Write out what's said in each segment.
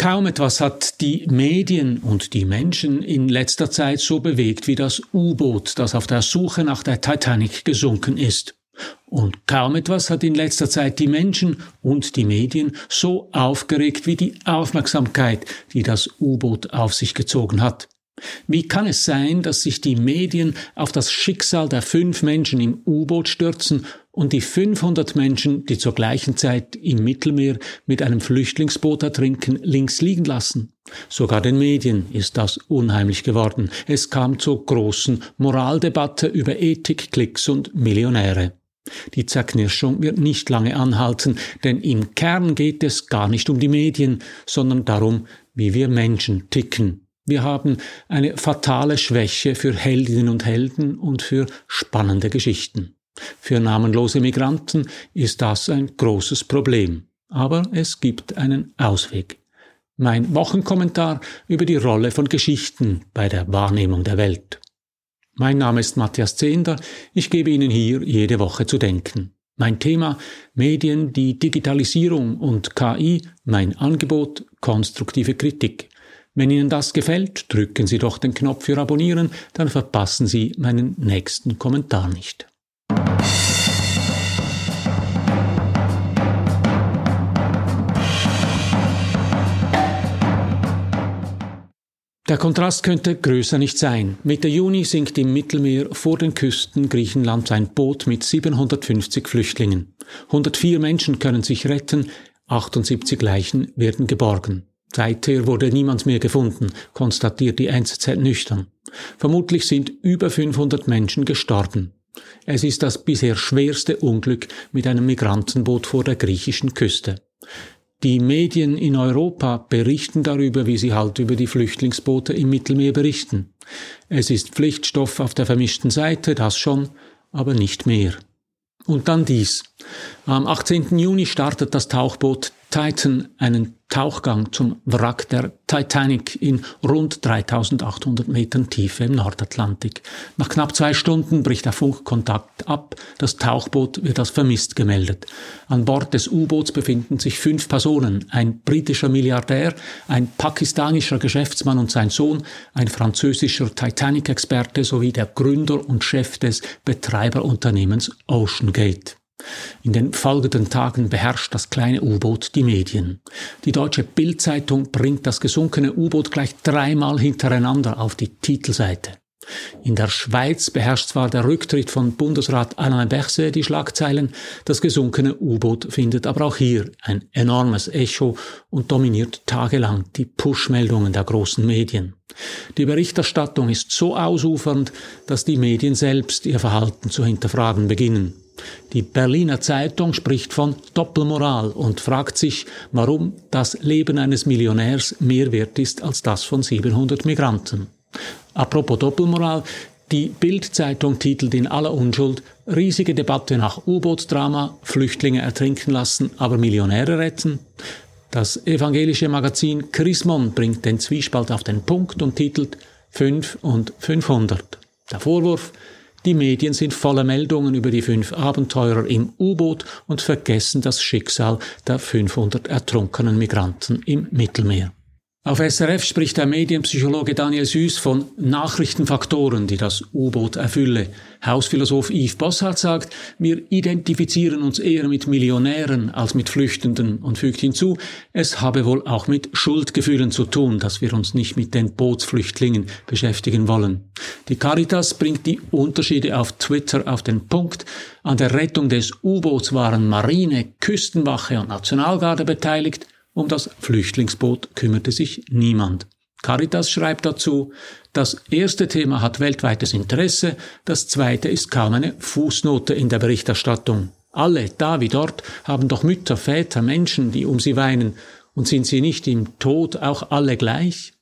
Kaum etwas hat die Medien und die Menschen in letzter Zeit so bewegt wie das U-Boot, das auf der Suche nach der Titanic gesunken ist. Und kaum etwas hat in letzter Zeit die Menschen und die Medien so aufgeregt wie die Aufmerksamkeit, die das U-Boot auf sich gezogen hat. Wie kann es sein, dass sich die Medien auf das Schicksal der fünf Menschen im U-Boot stürzen und die 500 Menschen, die zur gleichen Zeit im Mittelmeer mit einem Flüchtlingsboot ertrinken, links liegen lassen? Sogar den Medien ist das unheimlich geworden. Es kam zur großen Moraldebatte über Ethik, Klicks und Millionäre. Die Zerknirschung wird nicht lange anhalten, denn im Kern geht es gar nicht um die Medien, sondern darum, wie wir Menschen ticken. Wir haben eine fatale Schwäche für Heldinnen und Helden und für spannende Geschichten. Für namenlose Migranten ist das ein großes Problem. Aber es gibt einen Ausweg. Mein Wochenkommentar über die Rolle von Geschichten bei der Wahrnehmung der Welt. Mein Name ist Matthias Zehnder. Ich gebe Ihnen hier jede Woche zu denken. Mein Thema Medien, die Digitalisierung und KI, mein Angebot konstruktive Kritik. Wenn Ihnen das gefällt, drücken Sie doch den Knopf für Abonnieren, dann verpassen Sie meinen nächsten Kommentar nicht. Der Kontrast könnte größer nicht sein. Mitte Juni sinkt im Mittelmeer vor den Küsten Griechenlands ein Boot mit 750 Flüchtlingen. 104 Menschen können sich retten, 78 Leichen werden geborgen. Seither wurde niemand mehr gefunden, konstatiert die NZZ nüchtern. Vermutlich sind über 500 Menschen gestorben. Es ist das bisher schwerste Unglück mit einem Migrantenboot vor der griechischen Küste. Die Medien in Europa berichten darüber, wie sie halt über die Flüchtlingsboote im Mittelmeer berichten. Es ist Pflichtstoff auf der vermischten Seite, das schon, aber nicht mehr. Und dann dies. Am 18. Juni startet das Tauchboot Titan einen Tauchgang zum Wrack der Titanic in rund 3800 Metern Tiefe im Nordatlantik. Nach knapp zwei Stunden bricht der Funkkontakt ab. Das Tauchboot wird als vermisst gemeldet. An Bord des U-Boots befinden sich fünf Personen. Ein britischer Milliardär, ein pakistanischer Geschäftsmann und sein Sohn, ein französischer Titanic-Experte sowie der Gründer und Chef des Betreiberunternehmens Ocean Gate. In den folgenden Tagen beherrscht das kleine U-Boot die Medien. Die deutsche Bildzeitung bringt das gesunkene U-Boot gleich dreimal hintereinander auf die Titelseite. In der Schweiz beherrscht zwar der Rücktritt von Bundesrat Alain Berset die Schlagzeilen, das gesunkene U-Boot findet aber auch hier ein enormes Echo und dominiert tagelang die Push-Meldungen der großen Medien. Die Berichterstattung ist so ausufernd, dass die Medien selbst ihr Verhalten zu hinterfragen beginnen. Die Berliner Zeitung spricht von Doppelmoral und fragt sich, warum das Leben eines Millionärs mehr wert ist als das von 700 Migranten. Apropos Doppelmoral, die Bild-Zeitung titelt in aller Unschuld riesige Debatte nach U-Boot-Drama, Flüchtlinge ertrinken lassen, aber Millionäre retten. Das evangelische Magazin Chrismon bringt den Zwiespalt auf den Punkt und titelt 5 und 500. Der Vorwurf, die Medien sind voller Meldungen über die fünf Abenteurer im U-Boot und vergessen das Schicksal der 500 ertrunkenen Migranten im Mittelmeer. Auf SRF spricht der Medienpsychologe Daniel Süß von Nachrichtenfaktoren, die das U-Boot erfülle. Hausphilosoph Yves Bossart sagt, wir identifizieren uns eher mit Millionären als mit Flüchtenden und fügt hinzu, es habe wohl auch mit Schuldgefühlen zu tun, dass wir uns nicht mit den Bootsflüchtlingen beschäftigen wollen. Die Caritas bringt die Unterschiede auf Twitter auf den Punkt. An der Rettung des U-Boots waren Marine, Küstenwache und Nationalgarde beteiligt. Um das Flüchtlingsboot kümmerte sich niemand. Caritas schreibt dazu, das erste Thema hat weltweites Interesse, das zweite ist kaum eine Fußnote in der Berichterstattung. Alle, da wie dort, haben doch Mütter, Väter, Menschen, die um sie weinen, und sind sie nicht im Tod auch alle gleich?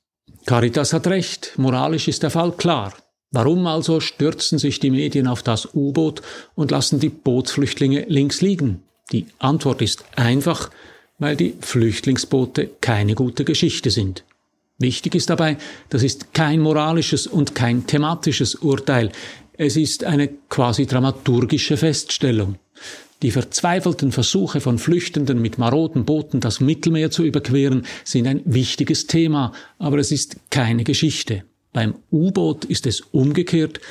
Caritas hat recht, moralisch ist der Fall klar. Warum also stürzen sich die Medien auf das U-Boot und lassen die Bootsflüchtlinge links liegen? Die Antwort ist einfach, weil die Flüchtlingsboote keine gute Geschichte sind. Wichtig ist dabei, das ist kein moralisches und kein thematisches Urteil, es ist eine quasi dramaturgische Feststellung. Die verzweifelten Versuche von Flüchtenden mit maroden Booten das Mittelmeer zu überqueren sind ein wichtiges Thema, aber es ist keine Geschichte. Beim U-Boot ist es umgekehrt.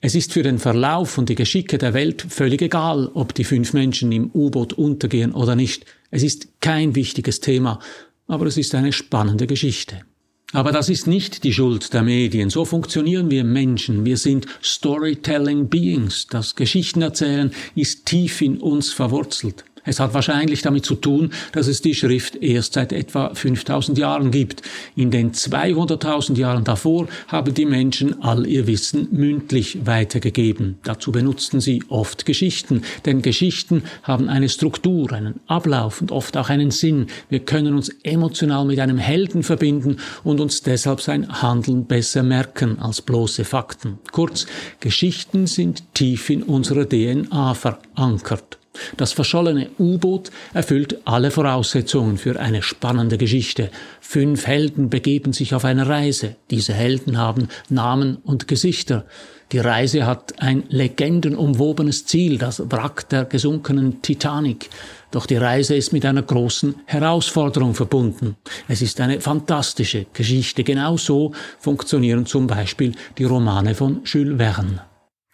Es ist für den Verlauf und die Geschicke der Welt völlig egal, ob die fünf Menschen im U-Boot untergehen oder nicht. Es ist kein wichtiges Thema, aber es ist eine spannende Geschichte. Aber das ist nicht die Schuld der Medien. So funktionieren wir Menschen. Wir sind Storytelling Beings. Das Geschichtenerzählen ist tief in uns verwurzelt. Es hat wahrscheinlich damit zu tun, dass es die Schrift erst seit etwa 5000 Jahren gibt. In den 200.000 Jahren davor haben die Menschen all ihr Wissen mündlich weitergegeben. Dazu benutzten sie oft Geschichten, denn Geschichten haben eine Struktur, einen Ablauf und oft auch einen Sinn. Wir können uns emotional mit einem Helden verbinden und uns deshalb sein Handeln besser merken als bloße Fakten. Kurz, Geschichten sind tief in unserer DNA verankert. Das verschollene U-Boot erfüllt alle Voraussetzungen für eine spannende Geschichte. Fünf Helden begeben sich auf eine Reise. Diese Helden haben Namen und Gesichter. Die Reise hat ein legendenumwobenes Ziel, das Wrack der gesunkenen Titanic. Doch die Reise ist mit einer großen Herausforderung verbunden. Es ist eine fantastische Geschichte. Genauso funktionieren zum Beispiel die Romane von Jules Verne.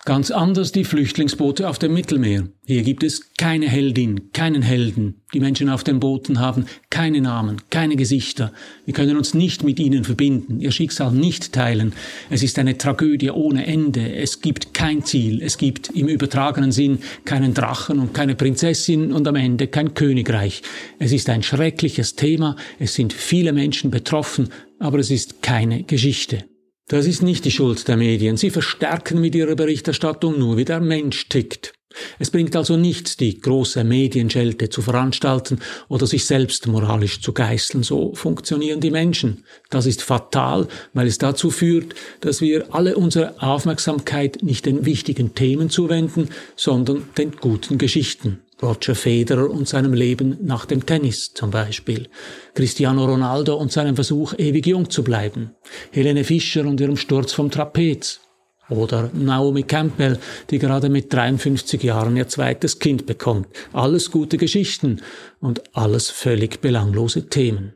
Ganz anders die Flüchtlingsboote auf dem Mittelmeer. Hier gibt es keine Heldin, keinen Helden. Die Menschen auf den Booten haben keine Namen, keine Gesichter. Wir können uns nicht mit ihnen verbinden, ihr Schicksal nicht teilen. Es ist eine Tragödie ohne Ende. Es gibt kein Ziel. Es gibt im übertragenen Sinn keinen Drachen und keine Prinzessin und am Ende kein Königreich. Es ist ein schreckliches Thema. Es sind viele Menschen betroffen, aber es ist keine Geschichte. Das ist nicht die Schuld der Medien. Sie verstärken mit ihrer Berichterstattung nur, wie der Mensch tickt. Es bringt also nichts, die große Medienschelte zu veranstalten oder sich selbst moralisch zu geißeln. So funktionieren die Menschen. Das ist fatal, weil es dazu führt, dass wir alle unsere Aufmerksamkeit nicht den wichtigen Themen zuwenden, sondern den guten Geschichten. Roger Federer und seinem Leben nach dem Tennis zum Beispiel, Cristiano Ronaldo und seinem Versuch, ewig jung zu bleiben, Helene Fischer und ihrem Sturz vom Trapez, oder Naomi Campbell, die gerade mit 53 Jahren ihr zweites Kind bekommt. Alles gute Geschichten und alles völlig belanglose Themen.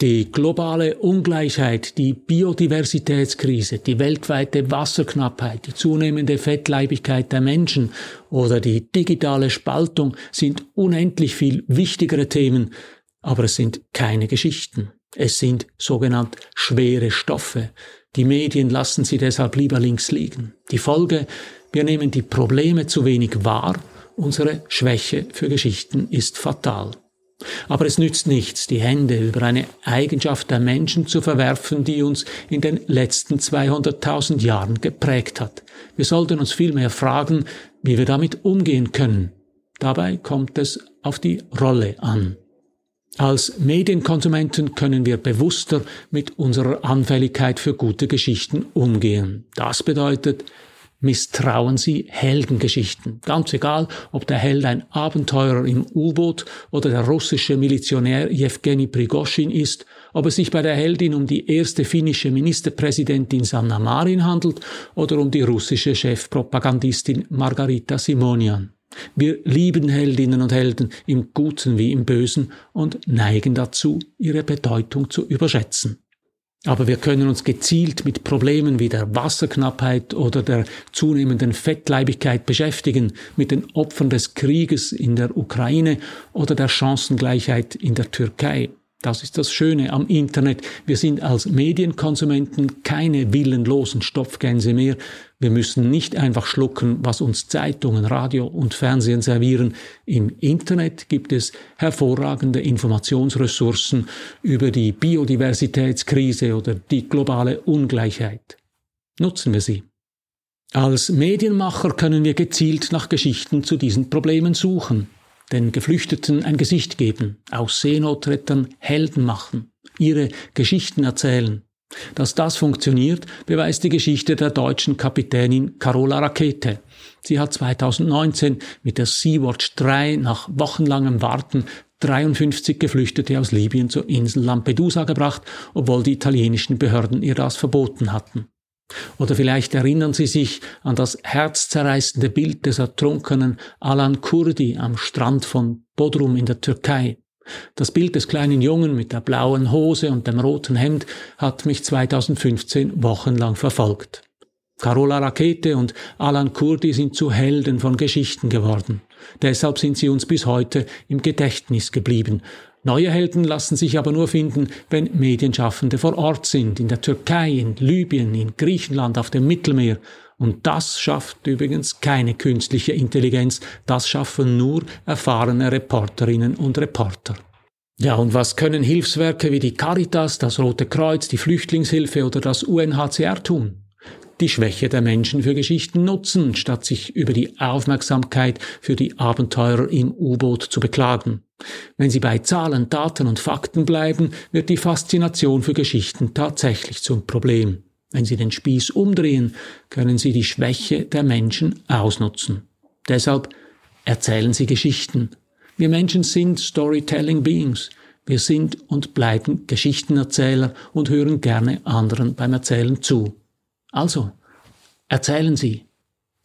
Die globale Ungleichheit, die Biodiversitätskrise, die weltweite Wasserknappheit, die zunehmende Fettleibigkeit der Menschen oder die digitale Spaltung sind unendlich viel wichtigere Themen, aber es sind keine Geschichten. Es sind sogenannt schwere Stoffe. Die Medien lassen sie deshalb lieber links liegen. Die Folge, wir nehmen die Probleme zu wenig wahr, unsere Schwäche für Geschichten ist fatal. Aber es nützt nichts, die Hände über eine Eigenschaft der Menschen zu verwerfen, die uns in den letzten 200.000 Jahren geprägt hat. Wir sollten uns vielmehr fragen, wie wir damit umgehen können. Dabei kommt es auf die Rolle an. Als Medienkonsumenten können wir bewusster mit unserer Anfälligkeit für gute Geschichten umgehen. Das bedeutet, misstrauen sie Heldengeschichten. Ganz egal, ob der Held ein Abenteurer im U-Boot oder der russische Milizionär Jewgeni Prigoschin ist, ob es sich bei der Heldin um die erste finnische Ministerpräsidentin Sanna Marin handelt oder um die russische Chefpropagandistin Margarita Simonian. Wir lieben Heldinnen und Helden im Guten wie im Bösen und neigen dazu, ihre Bedeutung zu überschätzen. Aber wir können uns gezielt mit Problemen wie der Wasserknappheit oder der zunehmenden Fettleibigkeit beschäftigen, mit den Opfern des Krieges in der Ukraine oder der Chancengleichheit in der Türkei. Das ist das Schöne am Internet. Wir sind als Medienkonsumenten keine willenlosen Stopfgänse mehr. Wir müssen nicht einfach schlucken, was uns Zeitungen, Radio und Fernsehen servieren. Im Internet gibt es hervorragende Informationsressourcen über die Biodiversitätskrise oder die globale Ungleichheit. Nutzen wir sie. Als Medienmacher können wir gezielt nach Geschichten zu diesen Problemen suchen den Geflüchteten ein Gesicht geben, aus Seenotrettern Helden machen, ihre Geschichten erzählen. Dass das funktioniert, beweist die Geschichte der deutschen Kapitänin Carola Rakete. Sie hat 2019 mit der Sea-Watch 3 nach wochenlangem Warten 53 Geflüchtete aus Libyen zur Insel Lampedusa gebracht, obwohl die italienischen Behörden ihr das verboten hatten. Oder vielleicht erinnern Sie sich an das herzzerreißende Bild des ertrunkenen Alan Kurdi am Strand von Bodrum in der Türkei. Das Bild des kleinen Jungen mit der blauen Hose und dem roten Hemd hat mich 2015 wochenlang verfolgt. Carola Rakete und Alan Kurdi sind zu Helden von Geschichten geworden. Deshalb sind sie uns bis heute im Gedächtnis geblieben. Neue Helden lassen sich aber nur finden, wenn Medienschaffende vor Ort sind, in der Türkei, in Libyen, in Griechenland, auf dem Mittelmeer. Und das schafft übrigens keine künstliche Intelligenz, das schaffen nur erfahrene Reporterinnen und Reporter. Ja, und was können Hilfswerke wie die Caritas, das Rote Kreuz, die Flüchtlingshilfe oder das UNHCR tun? die Schwäche der Menschen für Geschichten nutzen, statt sich über die Aufmerksamkeit für die Abenteurer im U-Boot zu beklagen. Wenn sie bei Zahlen, Daten und Fakten bleiben, wird die Faszination für Geschichten tatsächlich zum Problem. Wenn sie den Spieß umdrehen, können sie die Schwäche der Menschen ausnutzen. Deshalb erzählen sie Geschichten. Wir Menschen sind Storytelling Beings. Wir sind und bleiben Geschichtenerzähler und hören gerne anderen beim Erzählen zu. Also, erzählen Sie.